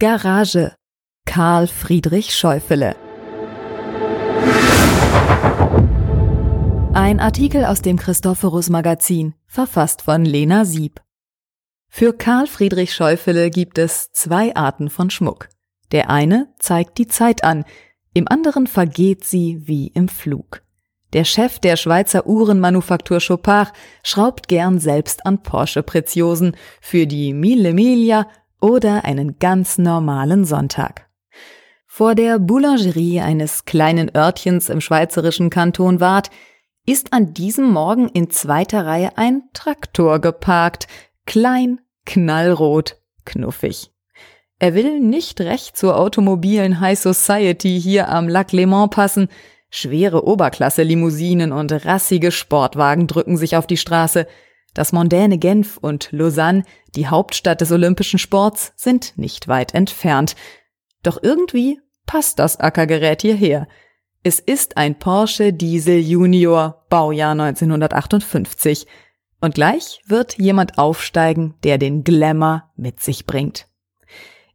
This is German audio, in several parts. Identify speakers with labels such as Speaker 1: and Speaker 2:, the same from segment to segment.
Speaker 1: Garage Karl Friedrich Schäufele Ein Artikel aus dem Christophorus Magazin, verfasst von Lena Sieb. Für Karl Friedrich Schäufele gibt es zwei Arten von Schmuck. Der eine zeigt die Zeit an, im anderen vergeht sie wie im Flug. Der Chef der Schweizer Uhrenmanufaktur Chopard schraubt gern selbst an Porsche-Preziosen für die Mille Miglia oder einen ganz normalen Sonntag. Vor der Boulangerie eines kleinen Örtchens im schweizerischen Kanton Waadt ist an diesem Morgen in zweiter Reihe ein Traktor geparkt, klein, knallrot, knuffig. Er will nicht recht zur automobilen High Society hier am Lac Léman passen, Schwere Oberklasse-Limousinen und rassige Sportwagen drücken sich auf die Straße. Das mondäne Genf und Lausanne, die Hauptstadt des olympischen Sports, sind nicht weit entfernt. Doch irgendwie passt das Ackergerät hierher. Es ist ein Porsche Diesel Junior, Baujahr 1958. Und gleich wird jemand aufsteigen, der den Glamour mit sich bringt.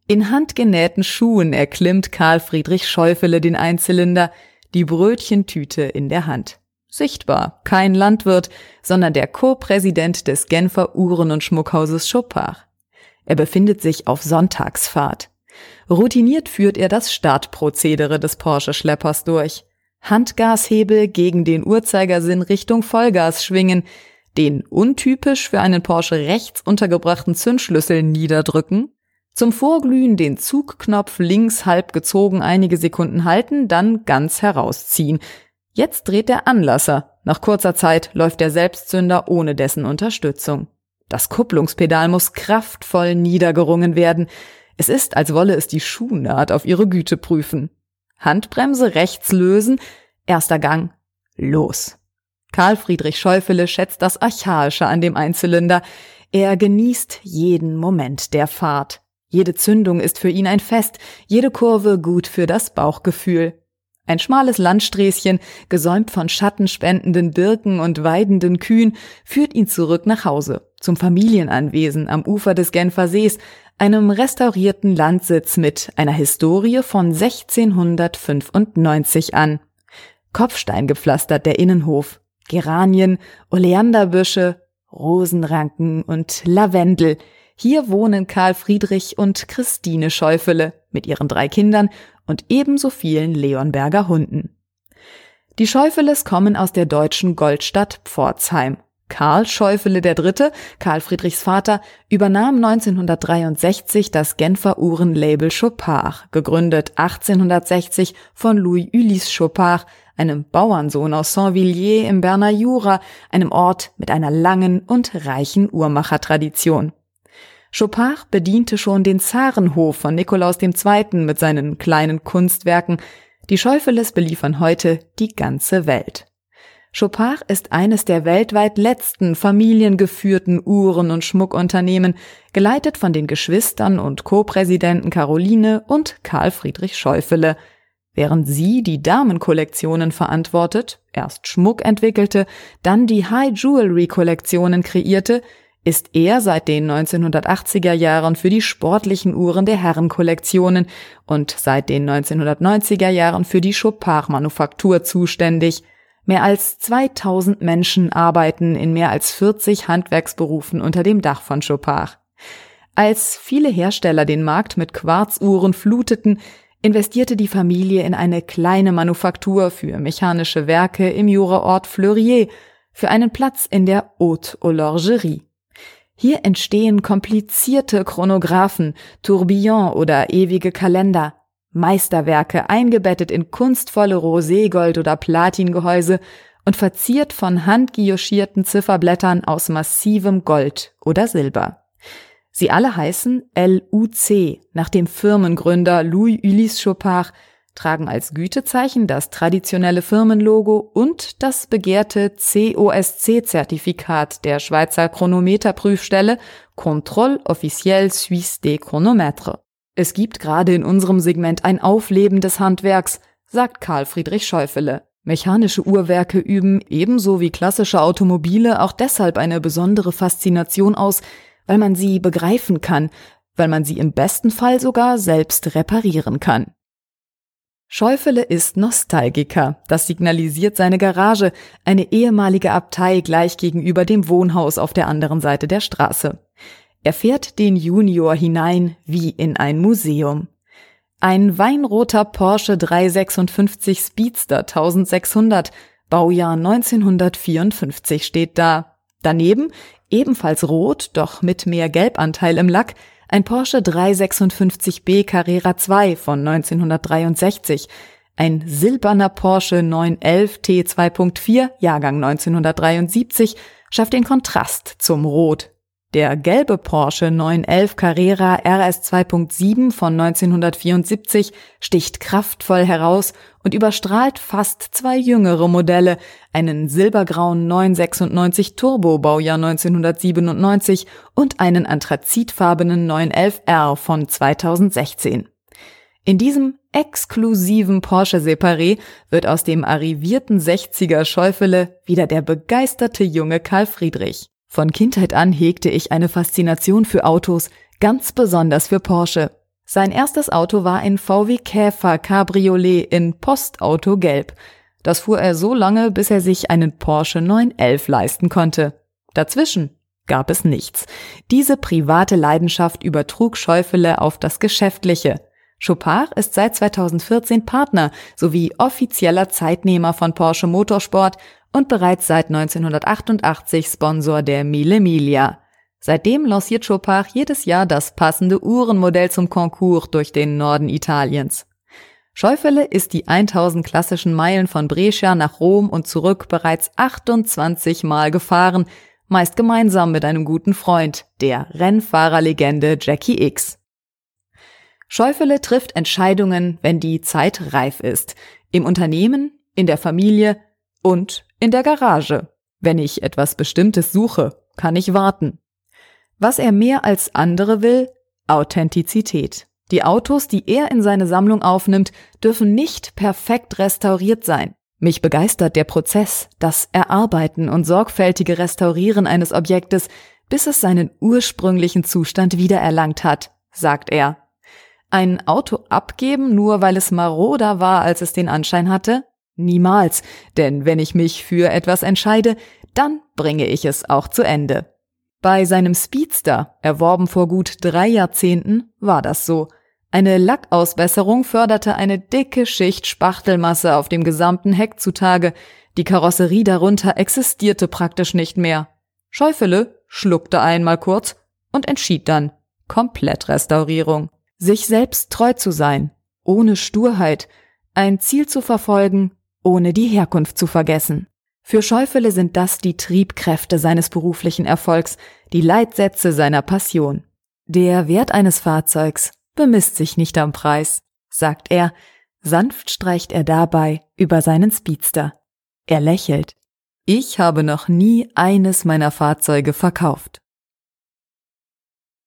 Speaker 1: In handgenähten Schuhen erklimmt Karl Friedrich Schäufele den Einzylinder, die Brötchentüte in der Hand. Sichtbar kein Landwirt, sondern der Co-Präsident des Genfer Uhren- und Schmuckhauses Chopard. Er befindet sich auf Sonntagsfahrt. Routiniert führt er das Startprozedere des Porsche-Schleppers durch. Handgashebel gegen den Uhrzeigersinn Richtung Vollgas schwingen, den untypisch für einen Porsche rechts untergebrachten Zündschlüssel niederdrücken zum Vorglühen den Zugknopf links halb gezogen einige Sekunden halten, dann ganz herausziehen. Jetzt dreht der Anlasser. Nach kurzer Zeit läuft der Selbstzünder ohne dessen Unterstützung. Das Kupplungspedal muss kraftvoll niedergerungen werden. Es ist, als wolle es die Schuhnaht auf ihre Güte prüfen. Handbremse rechts lösen, erster Gang, los. Karl Friedrich Schäufele schätzt das Archaische an dem Einzylinder. Er genießt jeden Moment der Fahrt. Jede Zündung ist für ihn ein Fest, jede Kurve gut für das Bauchgefühl. Ein schmales Landsträßchen, gesäumt von schattenspendenden Birken und weidenden Kühen, führt ihn zurück nach Hause, zum Familienanwesen am Ufer des Genfer Sees, einem restaurierten Landsitz mit einer Historie von 1695 an. Kopfstein gepflastert der Innenhof, Geranien, Oleanderbüsche, Rosenranken und Lavendel, hier wohnen Karl Friedrich und Christine Schäufele mit ihren drei Kindern und ebenso vielen Leonberger Hunden. Die Schäufeles kommen aus der deutschen Goldstadt Pforzheim. Karl Schäufele III., Karl Friedrichs Vater, übernahm 1963 das Genfer Uhrenlabel Chopard, gegründet 1860 von Louis Ulysse Chopard, einem Bauernsohn aus Saint-Villiers im Berner Jura, einem Ort mit einer langen und reichen Uhrmachertradition. Chopard bediente schon den Zarenhof von Nikolaus II. mit seinen kleinen Kunstwerken. Die Schäufeles beliefern heute die ganze Welt. Chopard ist eines der weltweit letzten familiengeführten Uhren- und Schmuckunternehmen, geleitet von den Geschwistern und Co-Präsidenten Caroline und Karl Friedrich Schäufele. Während sie die Damenkollektionen verantwortet, erst Schmuck entwickelte, dann die High Jewelry Kollektionen kreierte, ist er seit den 1980er Jahren für die sportlichen Uhren der Herrenkollektionen und seit den 1990er Jahren für die Chopard-Manufaktur zuständig. Mehr als 2000 Menschen arbeiten in mehr als 40 Handwerksberufen unter dem Dach von Chopard. Als viele Hersteller den Markt mit Quarzuhren fluteten, investierte die Familie in eine kleine Manufaktur für mechanische Werke im Juraort Fleurier, für einen Platz in der Haute Horlogerie. Hier entstehen komplizierte Chronographen, Tourbillon oder ewige Kalender, Meisterwerke eingebettet in kunstvolle Roségold- oder Platingehäuse und verziert von handgioschierten Zifferblättern aus massivem Gold oder Silber. Sie alle heißen LUC nach dem Firmengründer Louis Ulysse Chopard, tragen als Gütezeichen das traditionelle Firmenlogo und das begehrte COSC-Zertifikat der Schweizer Chronometerprüfstelle Contrôle officiel suisse des chronomètres. Es gibt gerade in unserem Segment ein Aufleben des Handwerks, sagt Karl Friedrich Schäufele. Mechanische Uhrwerke üben ebenso wie klassische Automobile auch deshalb eine besondere Faszination aus, weil man sie begreifen kann, weil man sie im besten Fall sogar selbst reparieren kann. Schäufele ist Nostalgiker. Das signalisiert seine Garage, eine ehemalige Abtei gleich gegenüber dem Wohnhaus auf der anderen Seite der Straße. Er fährt den Junior hinein wie in ein Museum. Ein weinroter Porsche 356 Speedster 1600, Baujahr 1954 steht da. Daneben, ebenfalls rot, doch mit mehr Gelbanteil im Lack, ein Porsche 356b Carrera 2 von 1963, ein silberner Porsche 911 T2.4 Jahrgang 1973 schafft den Kontrast zum Rot der gelbe Porsche 911 Carrera RS 2.7 von 1974 sticht kraftvoll heraus und überstrahlt fast zwei jüngere Modelle, einen silbergrauen 996 Turbo Baujahr 1997 und einen anthrazitfarbenen 911R von 2016. In diesem exklusiven Porsche Separé wird aus dem arrivierten 60er Schäufele wieder der begeisterte junge Karl Friedrich. Von Kindheit an hegte ich eine Faszination für Autos, ganz besonders für Porsche. Sein erstes Auto war ein VW Käfer Cabriolet in Postauto Gelb. Das fuhr er so lange, bis er sich einen Porsche 911 leisten konnte. Dazwischen gab es nichts. Diese private Leidenschaft übertrug Schäufele auf das Geschäftliche. Chopard ist seit 2014 Partner sowie offizieller Zeitnehmer von Porsche Motorsport und bereits seit 1988 Sponsor der Mille Miglia. Seitdem lanciert Chopard jedes Jahr das passende Uhrenmodell zum Konkurs durch den Norden Italiens. Scheufele ist die 1000 klassischen Meilen von Brescia nach Rom und zurück bereits 28 Mal gefahren, meist gemeinsam mit einem guten Freund, der Rennfahrerlegende Jackie X. Scheufele trifft Entscheidungen, wenn die Zeit reif ist. Im Unternehmen, in der Familie und in der Garage. Wenn ich etwas Bestimmtes suche, kann ich warten. Was er mehr als andere will, Authentizität. Die Autos, die er in seine Sammlung aufnimmt, dürfen nicht perfekt restauriert sein. Mich begeistert der Prozess, das Erarbeiten und sorgfältige Restaurieren eines Objektes, bis es seinen ursprünglichen Zustand wiedererlangt hat, sagt er. Ein Auto abgeben, nur weil es maroder war, als es den Anschein hatte? Niemals, denn wenn ich mich für etwas entscheide, dann bringe ich es auch zu Ende. Bei seinem Speedster, erworben vor gut drei Jahrzehnten, war das so. Eine Lackausbesserung förderte eine dicke Schicht Spachtelmasse auf dem gesamten Heck zutage, die Karosserie darunter existierte praktisch nicht mehr. Schäufele schluckte einmal kurz und entschied dann Komplettrestaurierung. Sich selbst treu zu sein, ohne Sturheit, ein Ziel zu verfolgen, ohne die Herkunft zu vergessen. Für Schäufele sind das die Triebkräfte seines beruflichen Erfolgs, die Leitsätze seiner Passion. Der Wert eines Fahrzeugs bemisst sich nicht am Preis, sagt er, sanft streicht er dabei über seinen Speedster. Er lächelt. Ich habe noch nie eines meiner Fahrzeuge verkauft.